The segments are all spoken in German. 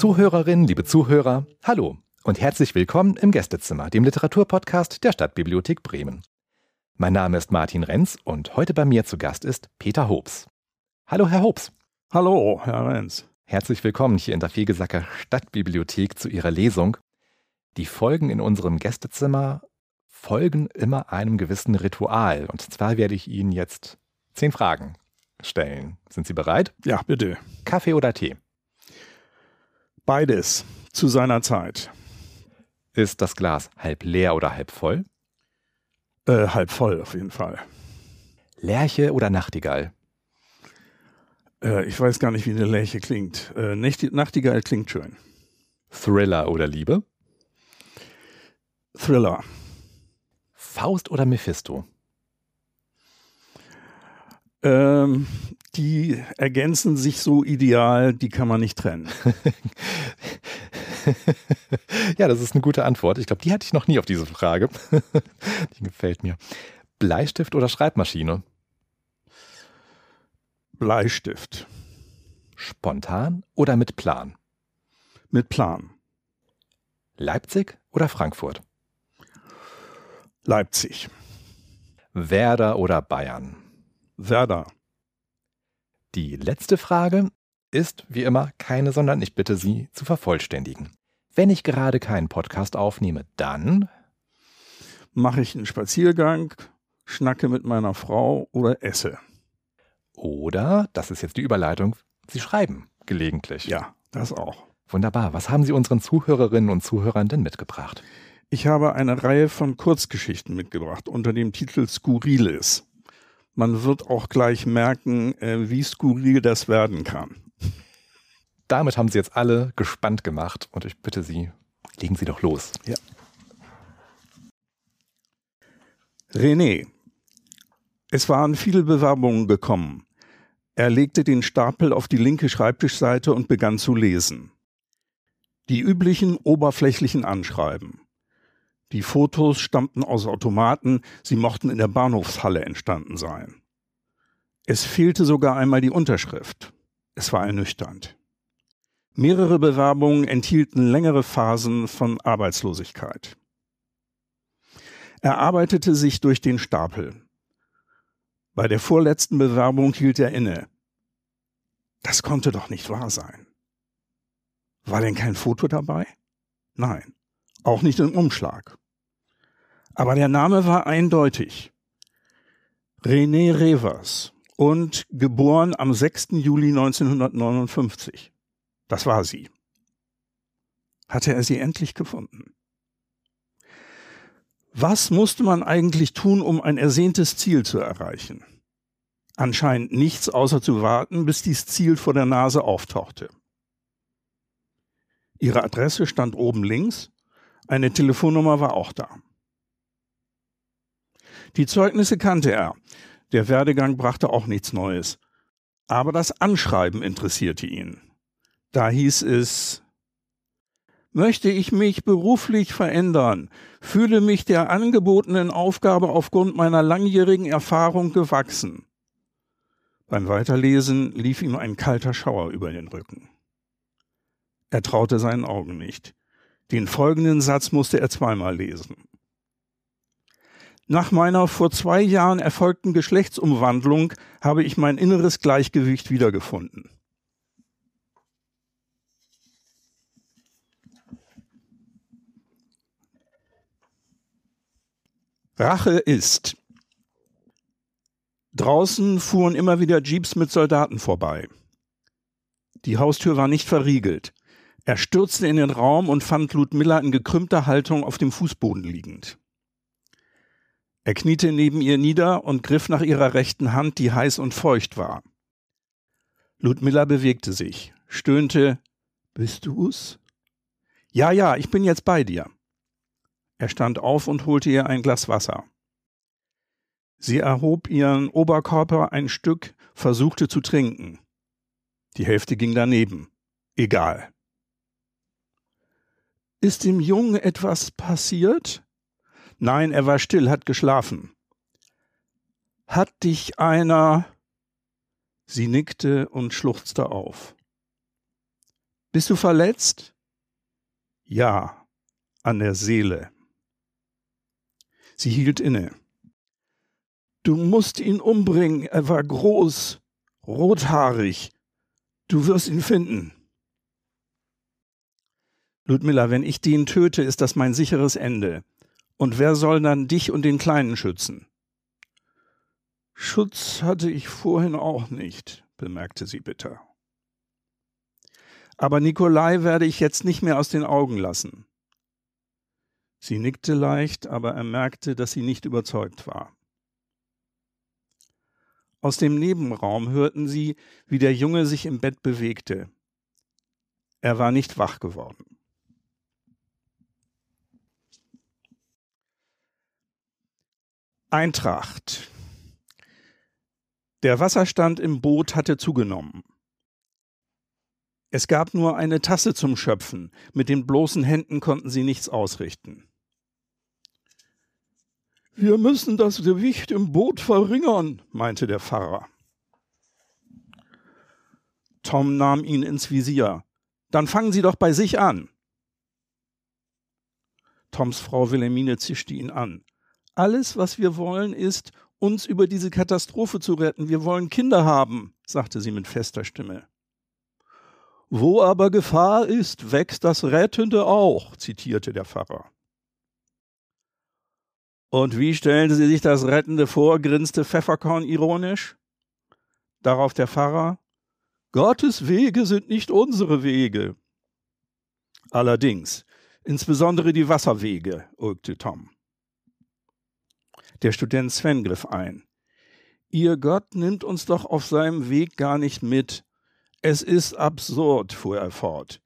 Zuhörerinnen, liebe Zuhörer, hallo und herzlich willkommen im Gästezimmer, dem Literaturpodcast der Stadtbibliothek Bremen. Mein Name ist Martin Renz und heute bei mir zu Gast ist Peter Hobbs. Hallo, Herr Hobbs. Hallo, Herr Renz. Herzlich willkommen hier in der Fegesacker Stadtbibliothek zu Ihrer Lesung. Die Folgen in unserem Gästezimmer folgen immer einem gewissen Ritual. Und zwar werde ich Ihnen jetzt zehn Fragen stellen. Sind Sie bereit? Ja, bitte. Kaffee oder Tee? Beides zu seiner Zeit. Ist das Glas halb leer oder halb voll? Äh, halb voll auf jeden Fall. Lerche oder Nachtigall? Äh, ich weiß gar nicht, wie eine Lerche klingt. Äh, Nachtigall klingt schön. Thriller oder Liebe? Thriller. Faust oder Mephisto? Ähm, die ergänzen sich so ideal, die kann man nicht trennen. ja, das ist eine gute Antwort. Ich glaube, die hatte ich noch nie auf diese Frage. die gefällt mir. Bleistift oder Schreibmaschine? Bleistift. Spontan oder mit Plan? Mit Plan. Leipzig oder Frankfurt? Leipzig. Werder oder Bayern? Werder. Die letzte Frage ist wie immer keine, sondern ich bitte Sie zu vervollständigen. Wenn ich gerade keinen Podcast aufnehme, dann mache ich einen Spaziergang, schnacke mit meiner Frau oder esse. Oder, das ist jetzt die Überleitung, Sie schreiben gelegentlich. Ja, das auch. Wunderbar. Was haben Sie unseren Zuhörerinnen und Zuhörern denn mitgebracht? Ich habe eine Reihe von Kurzgeschichten mitgebracht unter dem Titel Skurriles. Man wird auch gleich merken, äh, wie skurril das werden kann. Damit haben Sie jetzt alle gespannt gemacht und ich bitte Sie, legen Sie doch los. Ja. René. Es waren viele Bewerbungen gekommen. Er legte den Stapel auf die linke Schreibtischseite und begann zu lesen. Die üblichen oberflächlichen Anschreiben. Die Fotos stammten aus Automaten, sie mochten in der Bahnhofshalle entstanden sein. Es fehlte sogar einmal die Unterschrift. Es war ernüchternd. Mehrere Bewerbungen enthielten längere Phasen von Arbeitslosigkeit. Er arbeitete sich durch den Stapel. Bei der vorletzten Bewerbung hielt er inne. Das konnte doch nicht wahr sein. War denn kein Foto dabei? Nein, auch nicht im Umschlag. Aber der Name war eindeutig. René Revers und geboren am 6. Juli 1959. Das war sie. Hatte er sie endlich gefunden? Was musste man eigentlich tun, um ein ersehntes Ziel zu erreichen? Anscheinend nichts, außer zu warten, bis dieses Ziel vor der Nase auftauchte. Ihre Adresse stand oben links, eine Telefonnummer war auch da. Die Zeugnisse kannte er. Der Werdegang brachte auch nichts Neues. Aber das Anschreiben interessierte ihn. Da hieß es, möchte ich mich beruflich verändern, fühle mich der angebotenen Aufgabe aufgrund meiner langjährigen Erfahrung gewachsen. Beim Weiterlesen lief ihm ein kalter Schauer über den Rücken. Er traute seinen Augen nicht. Den folgenden Satz musste er zweimal lesen. Nach meiner vor zwei Jahren erfolgten Geschlechtsumwandlung habe ich mein inneres Gleichgewicht wiedergefunden. Rache ist. Draußen fuhren immer wieder Jeeps mit Soldaten vorbei. Die Haustür war nicht verriegelt. Er stürzte in den Raum und fand Ludmilla in gekrümmter Haltung auf dem Fußboden liegend. Er kniete neben ihr nieder und griff nach ihrer rechten Hand, die heiß und feucht war. Ludmilla bewegte sich, stöhnte, Bist du's? Ja, ja, ich bin jetzt bei dir. Er stand auf und holte ihr ein Glas Wasser. Sie erhob ihren Oberkörper ein Stück, versuchte zu trinken. Die Hälfte ging daneben. Egal. Ist dem Jungen etwas passiert? Nein, er war still, hat geschlafen. Hat dich einer. Sie nickte und schluchzte auf. Bist du verletzt? Ja, an der Seele. Sie hielt inne. Du musst ihn umbringen, er war groß, rothaarig. Du wirst ihn finden. Ludmilla, wenn ich den töte, ist das mein sicheres Ende. Und wer soll dann dich und den Kleinen schützen? Schutz hatte ich vorhin auch nicht, bemerkte sie bitter. Aber Nikolai werde ich jetzt nicht mehr aus den Augen lassen. Sie nickte leicht, aber er merkte, dass sie nicht überzeugt war. Aus dem Nebenraum hörten sie, wie der Junge sich im Bett bewegte. Er war nicht wach geworden. Eintracht. Der Wasserstand im Boot hatte zugenommen. Es gab nur eine Tasse zum Schöpfen, mit den bloßen Händen konnten sie nichts ausrichten. Wir müssen das Gewicht im Boot verringern, meinte der Pfarrer. Tom nahm ihn ins Visier. Dann fangen Sie doch bei sich an. Toms Frau Wilhelmine zischte ihn an. Alles, was wir wollen, ist, uns über diese Katastrophe zu retten. Wir wollen Kinder haben, sagte sie mit fester Stimme. Wo aber Gefahr ist, wächst das Rettende auch, zitierte der Pfarrer. Und wie stellen Sie sich das Rettende vor, grinste Pfefferkorn ironisch. Darauf der Pfarrer, Gottes Wege sind nicht unsere Wege. Allerdings, insbesondere die Wasserwege, ulkte Tom. Der Student Sven griff ein. Ihr Gott nimmt uns doch auf seinem Weg gar nicht mit. Es ist absurd, fuhr er fort.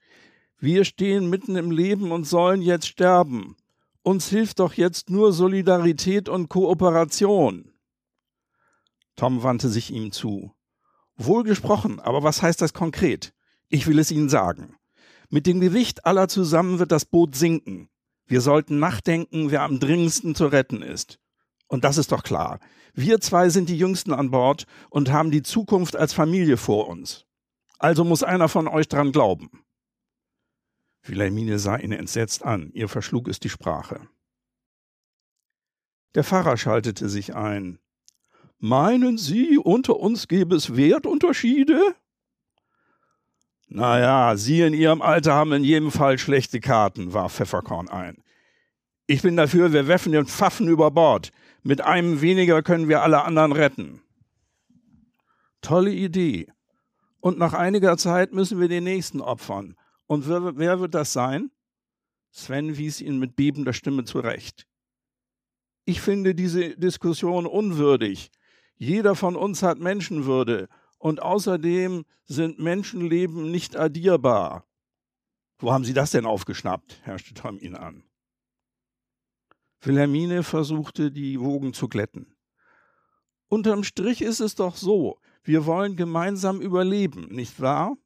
Wir stehen mitten im Leben und sollen jetzt sterben. Uns hilft doch jetzt nur Solidarität und Kooperation. Tom wandte sich ihm zu. Wohl gesprochen, aber was heißt das konkret? Ich will es Ihnen sagen. Mit dem Gewicht aller zusammen wird das Boot sinken. Wir sollten nachdenken, wer am dringendsten zu retten ist. Und das ist doch klar. Wir zwei sind die Jüngsten an Bord und haben die Zukunft als Familie vor uns. Also muss einer von euch dran glauben. Wilhelmine sah ihn entsetzt an, ihr verschlug es die Sprache. Der Pfarrer schaltete sich ein. Meinen Sie, unter uns gäbe es Wertunterschiede? Naja, Sie in Ihrem Alter haben in jedem Fall schlechte Karten, warf Pfefferkorn ein. Ich bin dafür, wir werfen den Pfaffen über Bord. Mit einem weniger können wir alle anderen retten. Tolle Idee. Und nach einiger Zeit müssen wir den nächsten opfern. Und wer, wer wird das sein? Sven wies ihn mit bebender Stimme zurecht. Ich finde diese Diskussion unwürdig. Jeder von uns hat Menschenwürde und außerdem sind Menschenleben nicht addierbar. Wo haben Sie das denn aufgeschnappt? herrschte Tom ihn an. Wilhelmine versuchte, die Wogen zu glätten. Unterm Strich ist es doch so, wir wollen gemeinsam überleben, nicht wahr?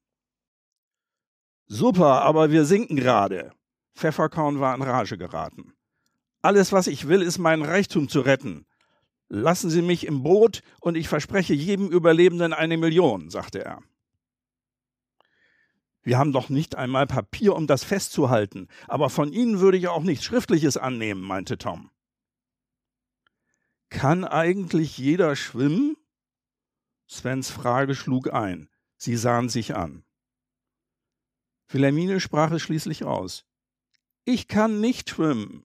Super, aber wir sinken gerade. Pfefferkorn war in Rage geraten. Alles, was ich will, ist meinen Reichtum zu retten. Lassen Sie mich im Boot und ich verspreche jedem Überlebenden eine Million, sagte er. Wir haben doch nicht einmal Papier, um das festzuhalten. Aber von Ihnen würde ich auch nichts Schriftliches annehmen, meinte Tom. Kann eigentlich jeder schwimmen? Svens Frage schlug ein. Sie sahen sich an. Wilhelmine sprach es schließlich aus. Ich kann nicht schwimmen.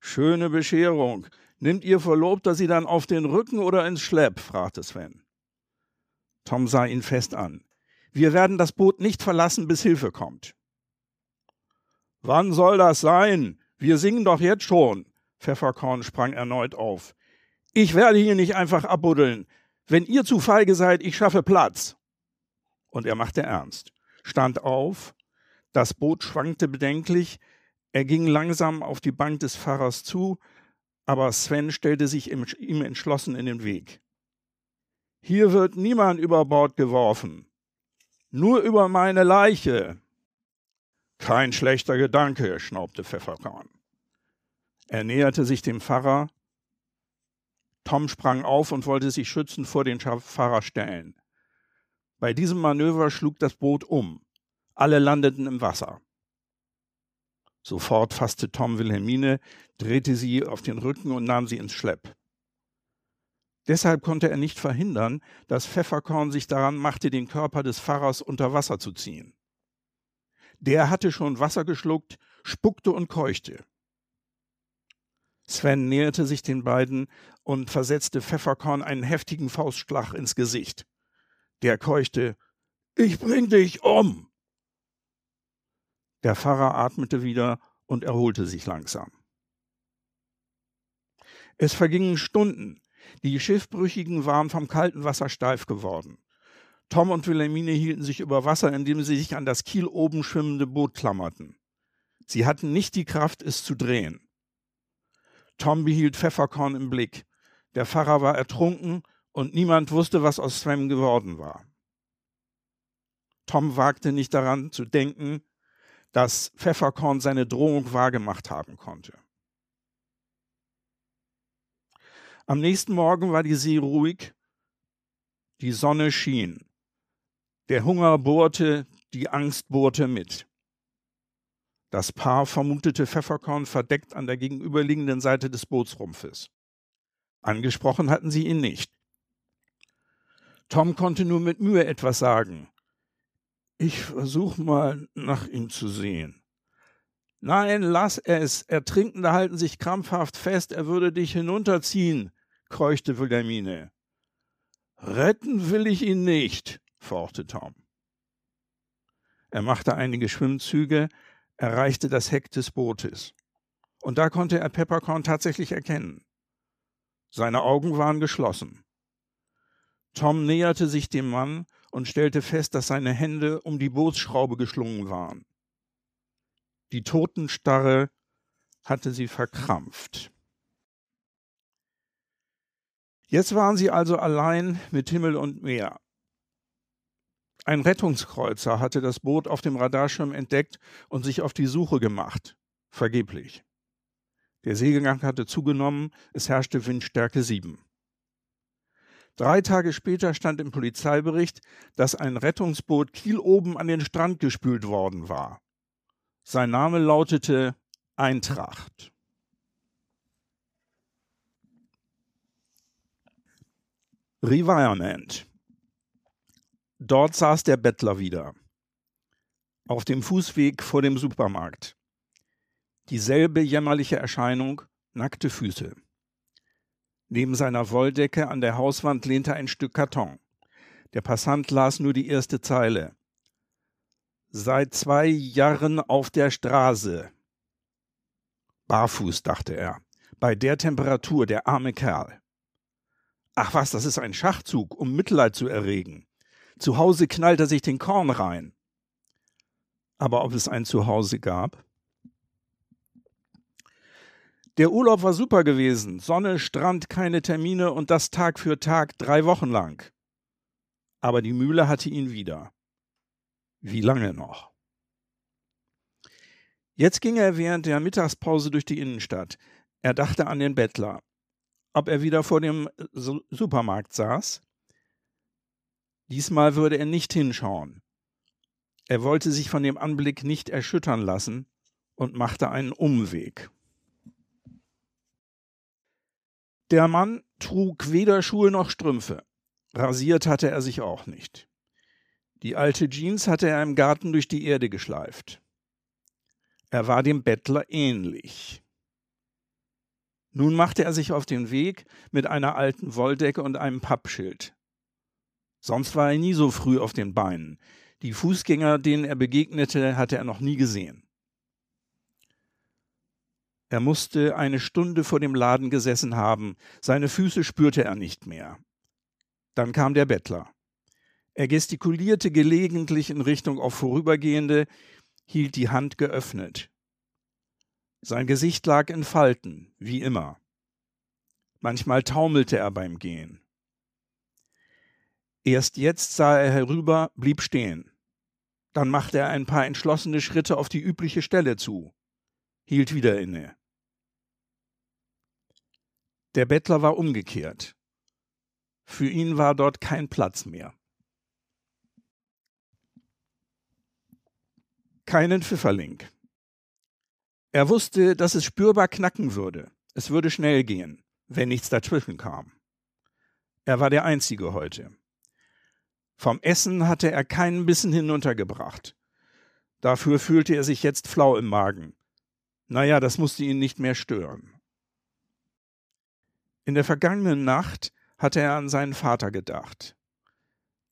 Schöne Bescherung. Nimmt ihr Verlobter sie dann auf den Rücken oder ins Schlepp? fragte Sven. Tom sah ihn fest an. Wir werden das Boot nicht verlassen, bis Hilfe kommt. Wann soll das sein? Wir singen doch jetzt schon. Pfefferkorn sprang erneut auf. Ich werde hier nicht einfach abbuddeln. Wenn ihr zu feige seid, ich schaffe Platz. Und er machte ernst, stand auf, das Boot schwankte bedenklich, er ging langsam auf die Bank des Pfarrers zu, aber Sven stellte sich ihm entschlossen in den Weg. Hier wird niemand über Bord geworfen nur über meine Leiche. Kein schlechter Gedanke, schnaubte Pfefferkorn. Er näherte sich dem Pfarrer. Tom sprang auf und wollte sich schützend vor den Pfarrer stellen. Bei diesem Manöver schlug das Boot um. Alle landeten im Wasser. Sofort fasste Tom Wilhelmine, drehte sie auf den Rücken und nahm sie ins Schlepp. Deshalb konnte er nicht verhindern, dass Pfefferkorn sich daran machte, den Körper des Pfarrers unter Wasser zu ziehen. Der hatte schon Wasser geschluckt, spuckte und keuchte. Sven näherte sich den beiden und versetzte Pfefferkorn einen heftigen Faustschlag ins Gesicht. Der keuchte Ich bring dich um. Der Pfarrer atmete wieder und erholte sich langsam. Es vergingen Stunden. Die Schiffbrüchigen waren vom kalten Wasser steif geworden. Tom und Wilhelmine hielten sich über Wasser, indem sie sich an das Kiel oben schwimmende Boot klammerten. Sie hatten nicht die Kraft, es zu drehen. Tom behielt Pfefferkorn im Blick. Der Pfarrer war ertrunken und niemand wusste, was aus Sven geworden war. Tom wagte nicht daran zu denken, dass Pfefferkorn seine Drohung wahrgemacht haben konnte. Am nächsten Morgen war die See ruhig, die Sonne schien, der Hunger bohrte, die Angst bohrte mit. Das Paar vermutete Pfefferkorn verdeckt an der gegenüberliegenden Seite des Bootsrumpfes. Angesprochen hatten sie ihn nicht. Tom konnte nur mit Mühe etwas sagen. Ich versuch mal nach ihm zu sehen. Nein, lass es. Ertrinkende halten sich krampfhaft fest, er würde dich hinunterziehen, keuchte Wilhelmine. Retten will ich ihn nicht, fauchte Tom. Er machte einige Schwimmzüge, erreichte das Heck des Bootes. Und da konnte er Peppercorn tatsächlich erkennen. Seine Augen waren geschlossen. Tom näherte sich dem Mann und stellte fest, dass seine Hände um die Bootsschraube geschlungen waren. Die Totenstarre hatte sie verkrampft. Jetzt waren sie also allein mit Himmel und Meer. Ein Rettungskreuzer hatte das Boot auf dem Radarschirm entdeckt und sich auf die Suche gemacht. Vergeblich. Der Segelgang hatte zugenommen, es herrschte Windstärke 7. Drei Tage später stand im Polizeibericht, dass ein Rettungsboot Kiel oben an den Strand gespült worden war. Sein Name lautete Eintracht. Revirement. Dort saß der Bettler wieder. Auf dem Fußweg vor dem Supermarkt. Dieselbe jämmerliche Erscheinung, nackte Füße. Neben seiner Wolldecke an der Hauswand lehnte ein Stück Karton. Der Passant las nur die erste Zeile. Seit zwei Jahren auf der Straße. Barfuß, dachte er. Bei der Temperatur, der arme Kerl. Ach was, das ist ein Schachzug, um Mitleid zu erregen. Zu Hause knallt er sich den Korn rein. Aber ob es ein Zuhause gab? Der Urlaub war super gewesen. Sonne, Strand, keine Termine und das Tag für Tag drei Wochen lang. Aber die Mühle hatte ihn wieder. Wie lange noch? Jetzt ging er während der Mittagspause durch die Innenstadt. Er dachte an den Bettler. Ob er wieder vor dem Supermarkt saß? Diesmal würde er nicht hinschauen. Er wollte sich von dem Anblick nicht erschüttern lassen und machte einen Umweg. Der Mann trug weder Schuhe noch Strümpfe. Rasiert hatte er sich auch nicht. Die alte Jeans hatte er im Garten durch die Erde geschleift. Er war dem Bettler ähnlich. Nun machte er sich auf den Weg mit einer alten Wolldecke und einem Pappschild. Sonst war er nie so früh auf den Beinen. Die Fußgänger, denen er begegnete, hatte er noch nie gesehen. Er musste eine Stunde vor dem Laden gesessen haben, seine Füße spürte er nicht mehr. Dann kam der Bettler. Er gestikulierte gelegentlich in Richtung auf Vorübergehende, hielt die Hand geöffnet. Sein Gesicht lag in Falten, wie immer. Manchmal taumelte er beim Gehen. Erst jetzt sah er herüber, blieb stehen. Dann machte er ein paar entschlossene Schritte auf die übliche Stelle zu, hielt wieder inne. Der Bettler war umgekehrt. Für ihn war dort kein Platz mehr. Keinen Pfifferling. Er wusste, dass es spürbar knacken würde. Es würde schnell gehen, wenn nichts dazwischen kam. Er war der Einzige heute. Vom Essen hatte er keinen Bissen hinuntergebracht. Dafür fühlte er sich jetzt flau im Magen. Naja, das musste ihn nicht mehr stören. In der vergangenen Nacht hatte er an seinen Vater gedacht.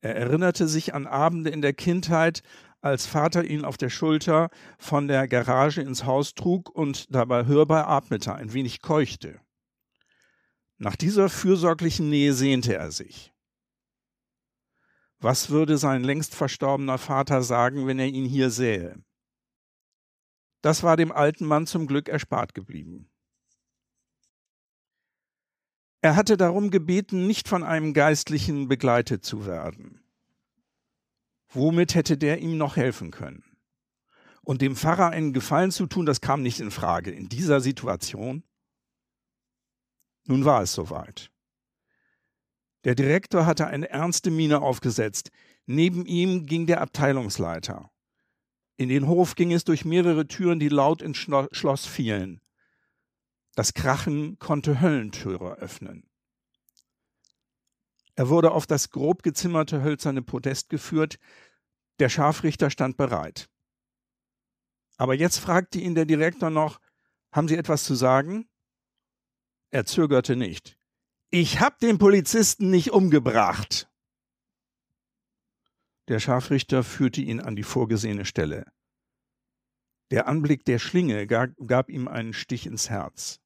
Er erinnerte sich an Abende in der Kindheit, als Vater ihn auf der Schulter von der Garage ins Haus trug und dabei hörbar atmete, ein wenig keuchte. Nach dieser fürsorglichen Nähe sehnte er sich. Was würde sein längst verstorbener Vater sagen, wenn er ihn hier sähe? Das war dem alten Mann zum Glück erspart geblieben. Er hatte darum gebeten, nicht von einem Geistlichen begleitet zu werden. Womit hätte der ihm noch helfen können? Und dem Pfarrer einen Gefallen zu tun, das kam nicht in Frage in dieser Situation. Nun war es soweit. Der Direktor hatte eine ernste Miene aufgesetzt. Neben ihm ging der Abteilungsleiter. In den Hof ging es durch mehrere Türen, die laut ins Schloss fielen. Das Krachen konnte Höllentüre öffnen. Er wurde auf das grob gezimmerte hölzerne Podest geführt. Der Scharfrichter stand bereit. Aber jetzt fragte ihn der Direktor noch, haben Sie etwas zu sagen? Er zögerte nicht. Ich hab den Polizisten nicht umgebracht. Der Scharfrichter führte ihn an die vorgesehene Stelle. Der Anblick der Schlinge gab, gab ihm einen Stich ins Herz.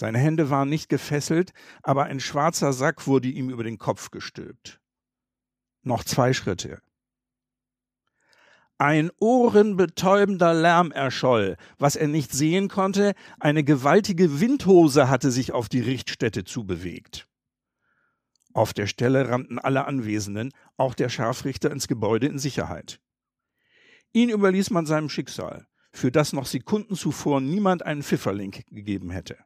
Seine Hände waren nicht gefesselt, aber ein schwarzer Sack wurde ihm über den Kopf gestülpt. Noch zwei Schritte. Ein ohrenbetäubender Lärm erscholl. Was er nicht sehen konnte, eine gewaltige Windhose hatte sich auf die Richtstätte zubewegt. Auf der Stelle rannten alle Anwesenden, auch der Scharfrichter, ins Gebäude in Sicherheit. Ihn überließ man seinem Schicksal, für das noch Sekunden zuvor niemand einen Pfifferling gegeben hätte.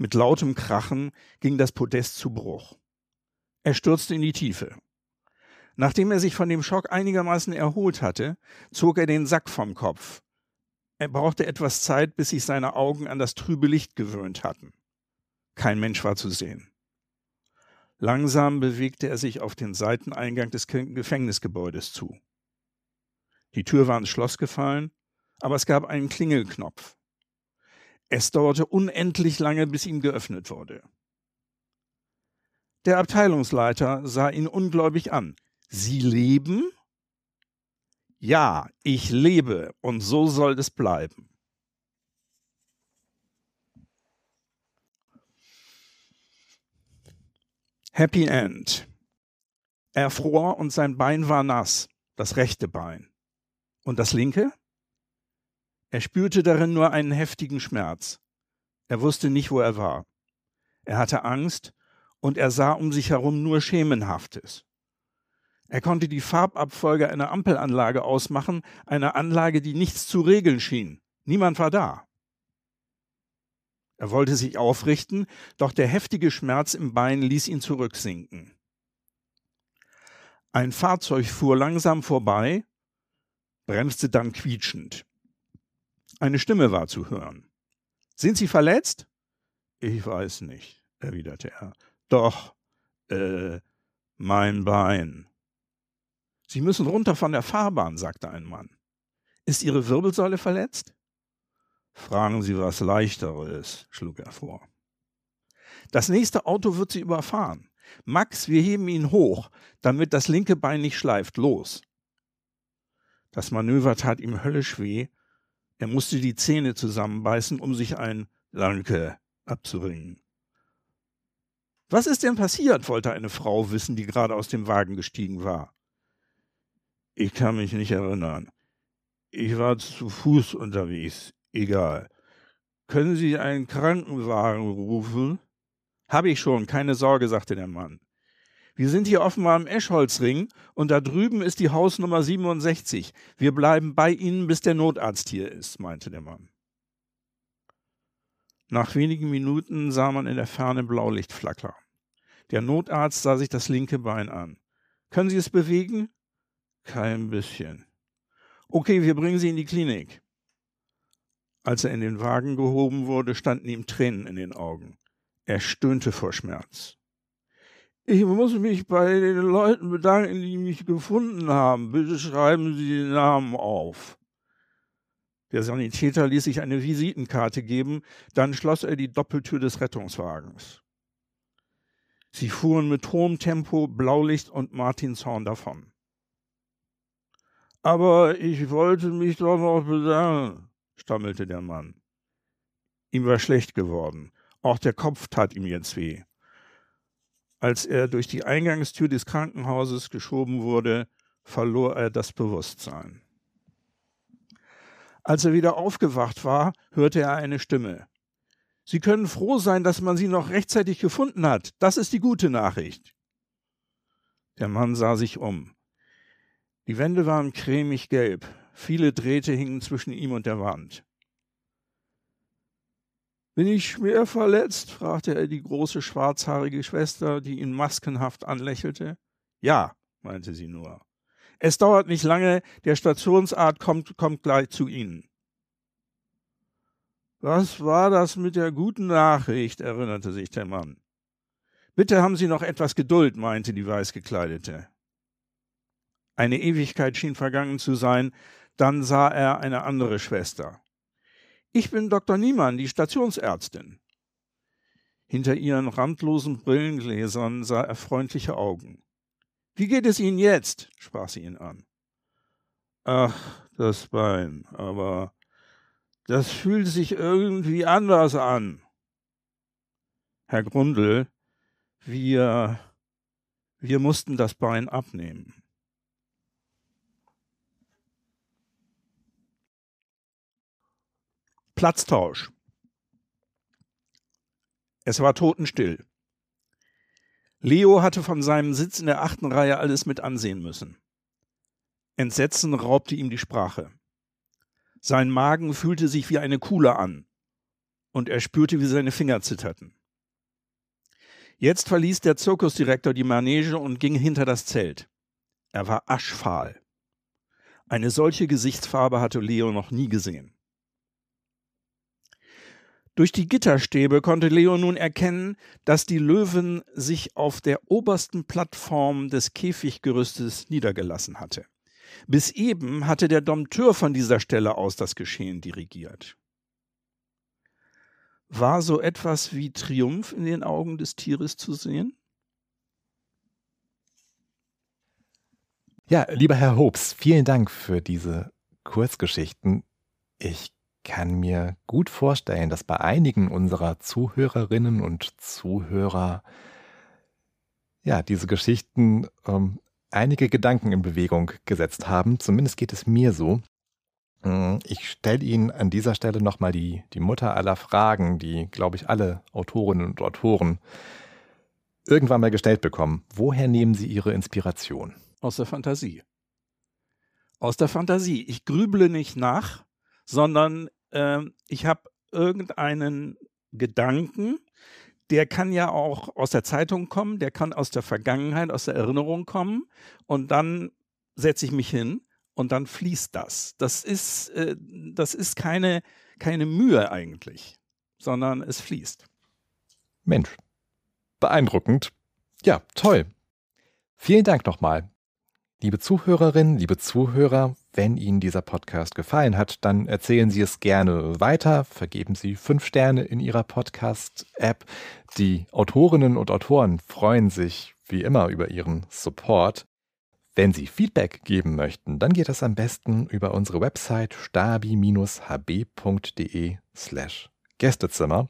Mit lautem Krachen ging das Podest zu Bruch. Er stürzte in die Tiefe. Nachdem er sich von dem Schock einigermaßen erholt hatte, zog er den Sack vom Kopf. Er brauchte etwas Zeit, bis sich seine Augen an das trübe Licht gewöhnt hatten. Kein Mensch war zu sehen. Langsam bewegte er sich auf den Seiteneingang des Gefängnisgebäudes zu. Die Tür war ins Schloss gefallen, aber es gab einen Klingelknopf. Es dauerte unendlich lange, bis ihm geöffnet wurde. Der Abteilungsleiter sah ihn ungläubig an. Sie leben? Ja, ich lebe und so soll es bleiben. Happy End. Er fror und sein Bein war nass, das rechte Bein. Und das linke? Er spürte darin nur einen heftigen Schmerz. Er wusste nicht, wo er war. Er hatte Angst und er sah um sich herum nur Schemenhaftes. Er konnte die Farbabfolge einer Ampelanlage ausmachen, einer Anlage, die nichts zu regeln schien. Niemand war da. Er wollte sich aufrichten, doch der heftige Schmerz im Bein ließ ihn zurücksinken. Ein Fahrzeug fuhr langsam vorbei, bremste dann quietschend. Eine Stimme war zu hören. Sind Sie verletzt? Ich weiß nicht, erwiderte er. Doch, äh, mein Bein. Sie müssen runter von der Fahrbahn, sagte ein Mann. Ist Ihre Wirbelsäule verletzt? Fragen Sie was Leichteres, schlug er vor. Das nächste Auto wird Sie überfahren. Max, wir heben ihn hoch, damit das linke Bein nicht schleift. Los. Das Manöver tat ihm höllisch weh. Er musste die Zähne zusammenbeißen, um sich ein Danke abzuringen. Was ist denn passiert? wollte eine Frau wissen, die gerade aus dem Wagen gestiegen war. Ich kann mich nicht erinnern. Ich war zu Fuß unterwegs. Egal. Können Sie einen Krankenwagen rufen? Habe ich schon, keine Sorge, sagte der Mann. Wir sind hier offenbar am Eschholzring und da drüben ist die Hausnummer 67. Wir bleiben bei Ihnen, bis der Notarzt hier ist, meinte der Mann. Nach wenigen Minuten sah man in der Ferne Blaulicht flackern. Der Notarzt sah sich das linke Bein an. Können Sie es bewegen? Kein bisschen. Okay, wir bringen Sie in die Klinik. Als er in den Wagen gehoben wurde, standen ihm Tränen in den Augen. Er stöhnte vor Schmerz. Ich muss mich bei den Leuten bedanken, die mich gefunden haben. Bitte schreiben Sie den Namen auf. Der Sanitäter ließ sich eine Visitenkarte geben, dann schloss er die Doppeltür des Rettungswagens. Sie fuhren mit hohem Tempo Blaulicht und Martinshorn davon. Aber ich wollte mich doch noch bedanken, stammelte der Mann. Ihm war schlecht geworden. Auch der Kopf tat ihm jetzt weh. Als er durch die Eingangstür des Krankenhauses geschoben wurde, verlor er das Bewusstsein. Als er wieder aufgewacht war, hörte er eine Stimme. Sie können froh sein, dass man sie noch rechtzeitig gefunden hat. Das ist die gute Nachricht. Der Mann sah sich um. Die Wände waren cremig gelb. Viele Drähte hingen zwischen ihm und der Wand. Bin ich schwer verletzt? fragte er die große schwarzhaarige Schwester, die ihn maskenhaft anlächelte. Ja, meinte sie nur. Es dauert nicht lange, der Stationsarzt kommt, kommt gleich zu Ihnen. Was war das mit der guten Nachricht? erinnerte sich der Mann. Bitte haben Sie noch etwas Geduld, meinte die Weißgekleidete. Eine Ewigkeit schien vergangen zu sein, dann sah er eine andere Schwester. Ich bin Dr. Niemann, die Stationsärztin. Hinter ihren randlosen Brillengläsern sah er freundliche Augen. Wie geht es Ihnen jetzt? sprach sie ihn an. Ach, das Bein, aber das fühlt sich irgendwie anders an. Herr Grundl, wir, wir mussten das Bein abnehmen. Platztausch. Es war totenstill. Leo hatte von seinem Sitz in der achten Reihe alles mit ansehen müssen. Entsetzen raubte ihm die Sprache. Sein Magen fühlte sich wie eine Kuhle an, und er spürte, wie seine Finger zitterten. Jetzt verließ der Zirkusdirektor die Manege und ging hinter das Zelt. Er war aschfahl. Eine solche Gesichtsfarbe hatte Leo noch nie gesehen. Durch die Gitterstäbe konnte Leo nun erkennen, dass die Löwen sich auf der obersten Plattform des Käfiggerüstes niedergelassen hatte. Bis eben hatte der Dompteur von dieser Stelle aus das Geschehen dirigiert. War so etwas wie Triumph in den Augen des Tieres zu sehen? Ja, lieber Herr Hobbs, vielen Dank für diese Kurzgeschichten. Ich kann mir gut vorstellen, dass bei einigen unserer Zuhörerinnen und Zuhörer ja diese Geschichten ähm, einige Gedanken in Bewegung gesetzt haben. Zumindest geht es mir so. Hm, ich stelle Ihnen an dieser Stelle nochmal die, die Mutter aller Fragen, die, glaube ich, alle Autorinnen und Autoren irgendwann mal gestellt bekommen. Woher nehmen Sie Ihre Inspiration? Aus der Fantasie. Aus der Fantasie. Ich grüble nicht nach, sondern äh, ich habe irgendeinen Gedanken, der kann ja auch aus der Zeitung kommen, der kann aus der Vergangenheit, aus der Erinnerung kommen und dann setze ich mich hin und dann fließt das. Das ist, äh, das ist keine, keine Mühe eigentlich, sondern es fließt. Mensch, beeindruckend. Ja, toll. Vielen Dank nochmal. Liebe Zuhörerinnen, liebe Zuhörer, wenn Ihnen dieser Podcast gefallen hat, dann erzählen Sie es gerne weiter, vergeben Sie fünf Sterne in Ihrer Podcast-App. Die Autorinnen und Autoren freuen sich wie immer über Ihren Support. Wenn Sie Feedback geben möchten, dann geht das am besten über unsere Website stabi-hb.de slash Gästezimmer.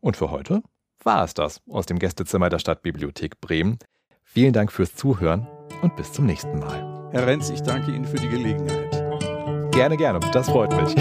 Und für heute war es das aus dem Gästezimmer der Stadtbibliothek Bremen. Vielen Dank fürs Zuhören und bis zum nächsten Mal. Herr Renz, ich danke Ihnen für die Gelegenheit. Gerne, gerne. Das freut mich.